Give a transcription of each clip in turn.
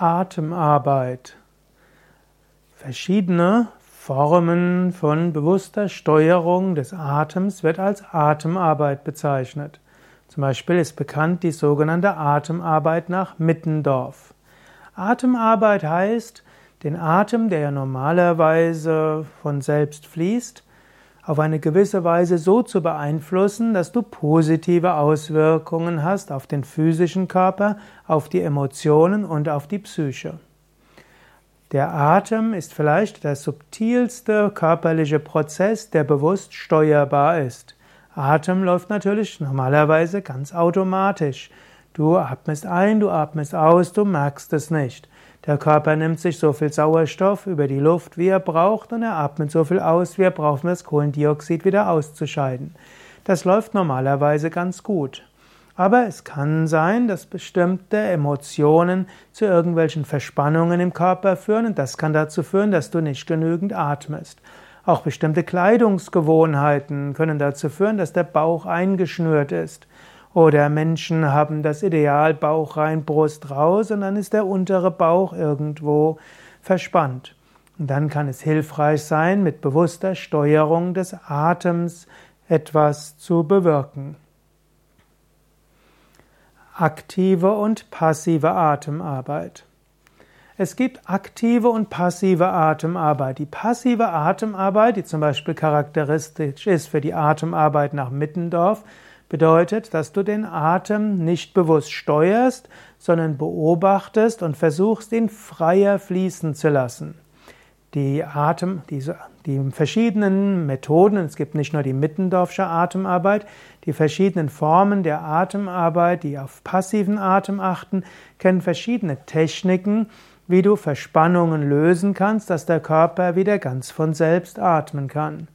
Atemarbeit. Verschiedene Formen von bewusster Steuerung des Atems wird als Atemarbeit bezeichnet. Zum Beispiel ist bekannt die sogenannte Atemarbeit nach Mittendorf. Atemarbeit heißt, den Atem, der ja normalerweise von selbst fließt, auf eine gewisse Weise so zu beeinflussen, dass du positive Auswirkungen hast auf den physischen Körper, auf die Emotionen und auf die Psyche. Der Atem ist vielleicht der subtilste körperliche Prozess, der bewusst steuerbar ist. Atem läuft natürlich normalerweise ganz automatisch. Du atmest ein, du atmest aus, du merkst es nicht. Der Körper nimmt sich so viel Sauerstoff über die Luft, wie er braucht, und er atmet so viel aus, wie er braucht, um das Kohlendioxid wieder auszuscheiden. Das läuft normalerweise ganz gut. Aber es kann sein, dass bestimmte Emotionen zu irgendwelchen Verspannungen im Körper führen und das kann dazu führen, dass du nicht genügend atmest. Auch bestimmte Kleidungsgewohnheiten können dazu führen, dass der Bauch eingeschnürt ist. Oder Menschen haben das Ideal Bauch rein, Brust raus und dann ist der untere Bauch irgendwo verspannt. Und dann kann es hilfreich sein, mit bewusster Steuerung des Atems etwas zu bewirken. Aktive und passive Atemarbeit. Es gibt aktive und passive Atemarbeit. Die passive Atemarbeit, die zum Beispiel charakteristisch ist für die Atemarbeit nach Mittendorf, bedeutet, dass du den Atem nicht bewusst steuerst, sondern beobachtest und versuchst, ihn freier fließen zu lassen. Die Atem, diese, die verschiedenen Methoden, es gibt nicht nur die Mittendorfsche Atemarbeit, die verschiedenen Formen der Atemarbeit, die auf passiven Atem achten, kennen verschiedene Techniken, wie du Verspannungen lösen kannst, dass der Körper wieder ganz von selbst atmen kann.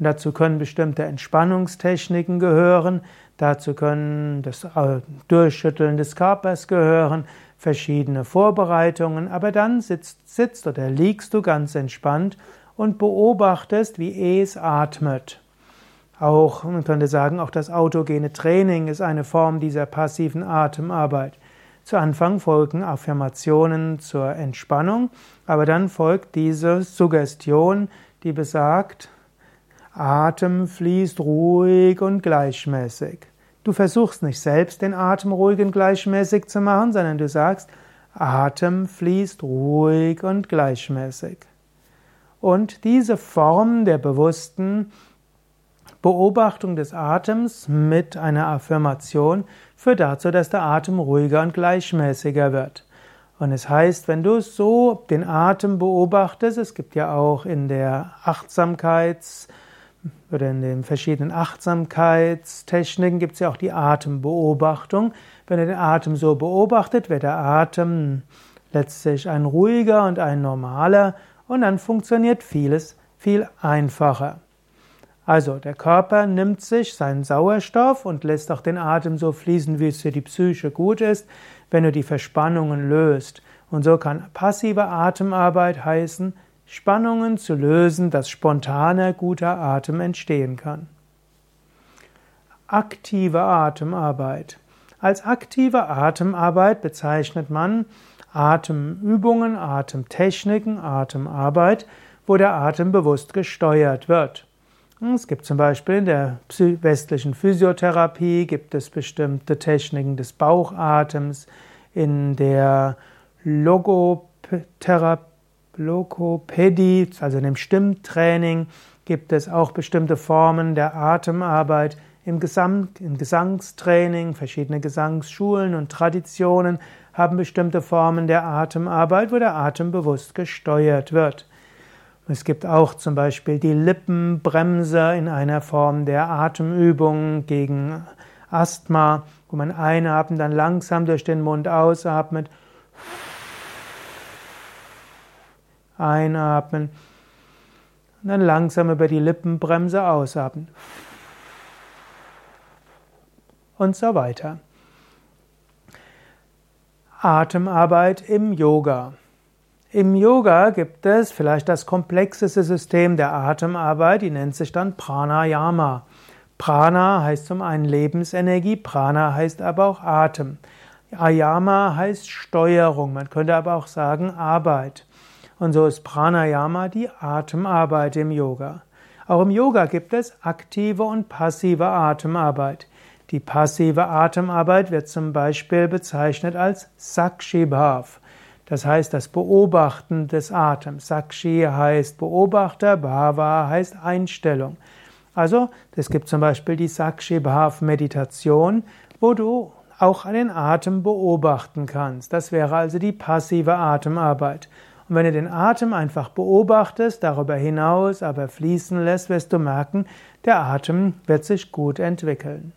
Und dazu können bestimmte Entspannungstechniken gehören, dazu können das äh, Durchschütteln des Körpers gehören, verschiedene Vorbereitungen, aber dann sitzt, sitzt oder liegst du ganz entspannt und beobachtest, wie es atmet. Auch, man könnte sagen, auch das autogene Training ist eine Form dieser passiven Atemarbeit. Zu Anfang folgen Affirmationen zur Entspannung, aber dann folgt diese Suggestion, die besagt, Atem fließt ruhig und gleichmäßig. Du versuchst nicht selbst den Atem ruhig und gleichmäßig zu machen, sondern du sagst, Atem fließt ruhig und gleichmäßig. Und diese Form der bewussten Beobachtung des Atems mit einer Affirmation führt dazu, dass der Atem ruhiger und gleichmäßiger wird. Und es heißt, wenn du so den Atem beobachtest, es gibt ja auch in der Achtsamkeits- oder in den verschiedenen Achtsamkeitstechniken gibt es ja auch die Atembeobachtung. Wenn er den Atem so beobachtet, wird der Atem letztlich ein ruhiger und ein normaler und dann funktioniert vieles viel einfacher. Also der Körper nimmt sich seinen Sauerstoff und lässt auch den Atem so fließen, wie es für die Psyche gut ist, wenn du die Verspannungen löst. Und so kann passive Atemarbeit heißen, Spannungen zu lösen, dass spontaner guter Atem entstehen kann. Aktive Atemarbeit. Als aktive Atemarbeit bezeichnet man Atemübungen, Atemtechniken, Atemarbeit, wo der Atem bewusst gesteuert wird. Es gibt zum Beispiel in der westlichen Physiotherapie gibt es bestimmte Techniken des Bauchatems, in der Logotherapie Lokopädie, also in dem Stimmtraining, gibt es auch bestimmte Formen der Atemarbeit. Im, Gesang, Im Gesangstraining, verschiedene Gesangsschulen und Traditionen haben bestimmte Formen der Atemarbeit, wo der Atem bewusst gesteuert wird. Es gibt auch zum Beispiel die Lippenbremse in einer Form der Atemübung gegen Asthma, wo man einatmet, dann langsam durch den Mund ausatmet Einatmen. Und dann langsam über die Lippenbremse ausatmen. Und so weiter. Atemarbeit im Yoga. Im Yoga gibt es vielleicht das komplexeste System der Atemarbeit, die nennt sich dann Pranayama. Prana heißt zum einen Lebensenergie, Prana heißt aber auch Atem. Ayama heißt Steuerung, man könnte aber auch sagen Arbeit. Und so ist Pranayama die Atemarbeit im Yoga. Auch im Yoga gibt es aktive und passive Atemarbeit. Die passive Atemarbeit wird zum Beispiel bezeichnet als Sakshi Bhav. Das heißt das Beobachten des Atems. Sakshi heißt Beobachter, Bhava heißt Einstellung. Also, es gibt zum Beispiel die Sakshi Bhav Meditation, wo du auch den Atem beobachten kannst. Das wäre also die passive Atemarbeit. Und wenn du den Atem einfach beobachtest, darüber hinaus aber fließen lässt, wirst du merken, der Atem wird sich gut entwickeln.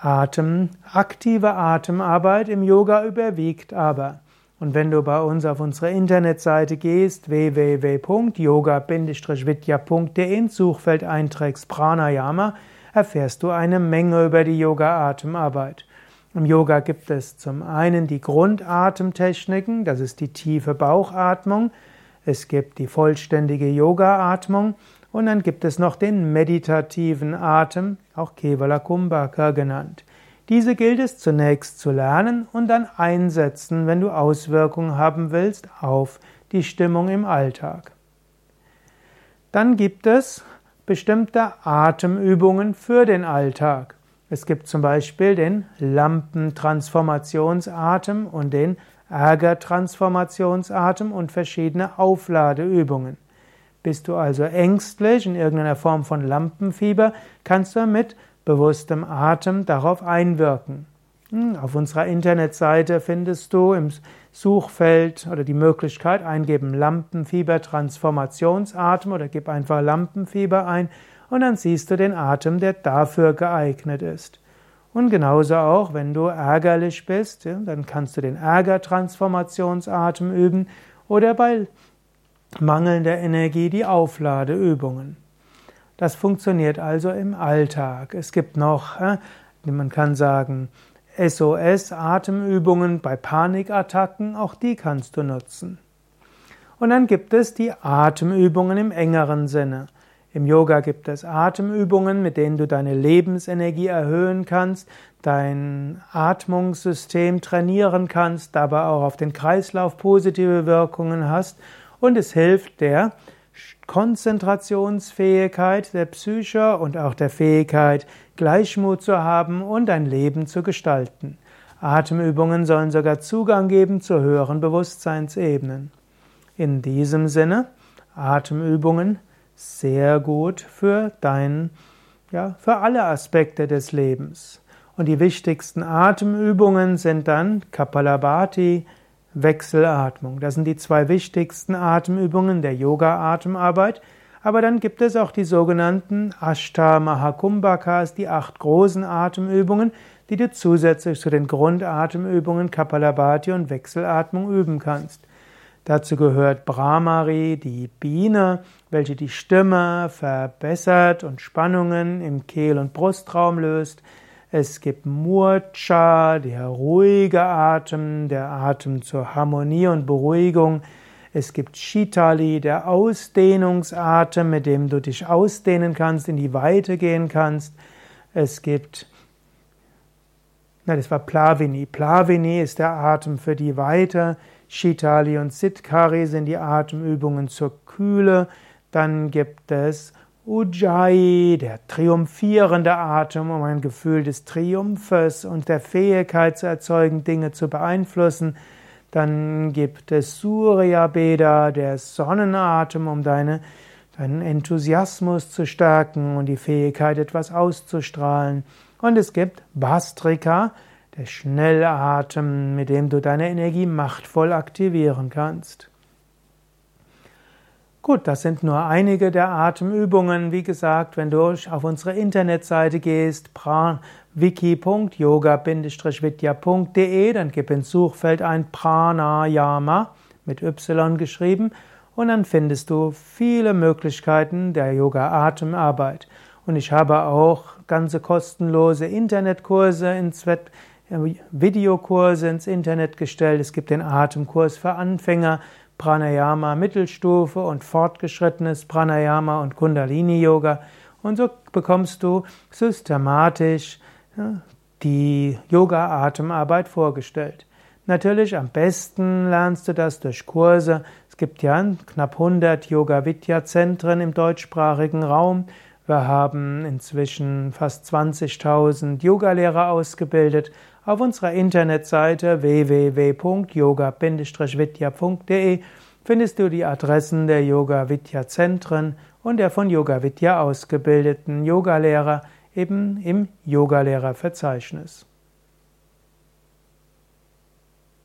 Atem, aktive Atemarbeit im Yoga überwiegt aber. Und wenn du bei uns auf unsere Internetseite gehst, www.yoga-vidya.de ins Suchfeld einträgst Pranayama, erfährst du eine Menge über die Yoga-Atemarbeit. Im Yoga gibt es zum einen die Grundatemtechniken, das ist die tiefe Bauchatmung, es gibt die vollständige Yoga-Atmung und dann gibt es noch den meditativen Atem, auch Kevala Kumbhaka genannt. Diese gilt es zunächst zu lernen und dann einsetzen, wenn du Auswirkungen haben willst auf die Stimmung im Alltag. Dann gibt es bestimmte Atemübungen für den Alltag. Es gibt zum Beispiel den Lampentransformationsatem und den Ärgertransformationsatem und verschiedene Aufladeübungen. Bist du also ängstlich in irgendeiner Form von Lampenfieber, kannst du mit bewusstem Atem darauf einwirken. Hm, auf unserer Internetseite findest du im Suchfeld oder die Möglichkeit eingeben Lampenfieber Transformationsatem oder gib einfach Lampenfieber ein und dann siehst du den Atem, der dafür geeignet ist. Und genauso auch, wenn du ärgerlich bist, dann kannst du den Ärgertransformationsatem üben oder bei mangelnder Energie die Aufladeübungen. Das funktioniert also im Alltag. Es gibt noch, man kann sagen, SOS-Atemübungen bei Panikattacken, auch die kannst du nutzen. Und dann gibt es die Atemübungen im engeren Sinne. Im Yoga gibt es Atemübungen, mit denen du deine Lebensenergie erhöhen kannst, dein Atmungssystem trainieren kannst, dabei auch auf den Kreislauf positive Wirkungen hast und es hilft der Konzentrationsfähigkeit der Psyche und auch der Fähigkeit, Gleichmut zu haben und ein Leben zu gestalten. Atemübungen sollen sogar Zugang geben zu höheren Bewusstseinsebenen. In diesem Sinne, Atemübungen sehr gut für dein, ja, für alle Aspekte des Lebens. Und die wichtigsten Atemübungen sind dann Kapalabhati, Wechselatmung. Das sind die zwei wichtigsten Atemübungen der Yoga-Atemarbeit. Aber dann gibt es auch die sogenannten Ashta Mahakumbhakas, die acht großen Atemübungen, die du zusätzlich zu den Grundatemübungen Kapalabhati und Wechselatmung üben kannst. Dazu gehört Brahmari, die Biene, welche die Stimme verbessert und Spannungen im Kehl- und Brustraum löst. Es gibt Murcha, der ruhige Atem, der Atem zur Harmonie und Beruhigung. Es gibt Shitali, der Ausdehnungsatem, mit dem du dich ausdehnen kannst, in die Weite gehen kannst. Es gibt, na, das war Plavini. Plavini ist der Atem für die Weite. Shitali und Sitkari sind die Atemübungen zur Kühle. Dann gibt es Ujjayi, der triumphierende Atem, um ein Gefühl des Triumphes und der Fähigkeit zu erzeugen, Dinge zu beeinflussen. Dann gibt es Surya Beda, der Sonnenatem, um deine, deinen Enthusiasmus zu stärken und die Fähigkeit, etwas auszustrahlen. Und es gibt Bastrika, der Schnellatem, mit dem du deine Energie machtvoll aktivieren kannst. Gut, das sind nur einige der Atemübungen. Wie gesagt, wenn du auf unsere Internetseite gehst, wiki.yoga-vidya.de, dann gib ins Suchfeld ein Pranayama mit Y geschrieben und dann findest du viele Möglichkeiten der Yoga-Atemarbeit. Und ich habe auch ganze kostenlose Internetkurse ins Wett Videokurse ins Internet gestellt. Es gibt den Atemkurs für Anfänger Pranayama Mittelstufe und fortgeschrittenes Pranayama und Kundalini Yoga. Und so bekommst du systematisch die Yoga-Atemarbeit vorgestellt. Natürlich am besten lernst du das durch Kurse. Es gibt ja knapp 100 Yoga-Vidya-Zentren im deutschsprachigen Raum. Wir haben inzwischen fast 20.000 Yogalehrer ausgebildet. Auf unserer Internetseite www.yoga-vidya.de findest du die Adressen der Yoga Vidya Zentren und der von Yoga Vidya ausgebildeten Yogalehrer eben im Yogalehrerverzeichnis.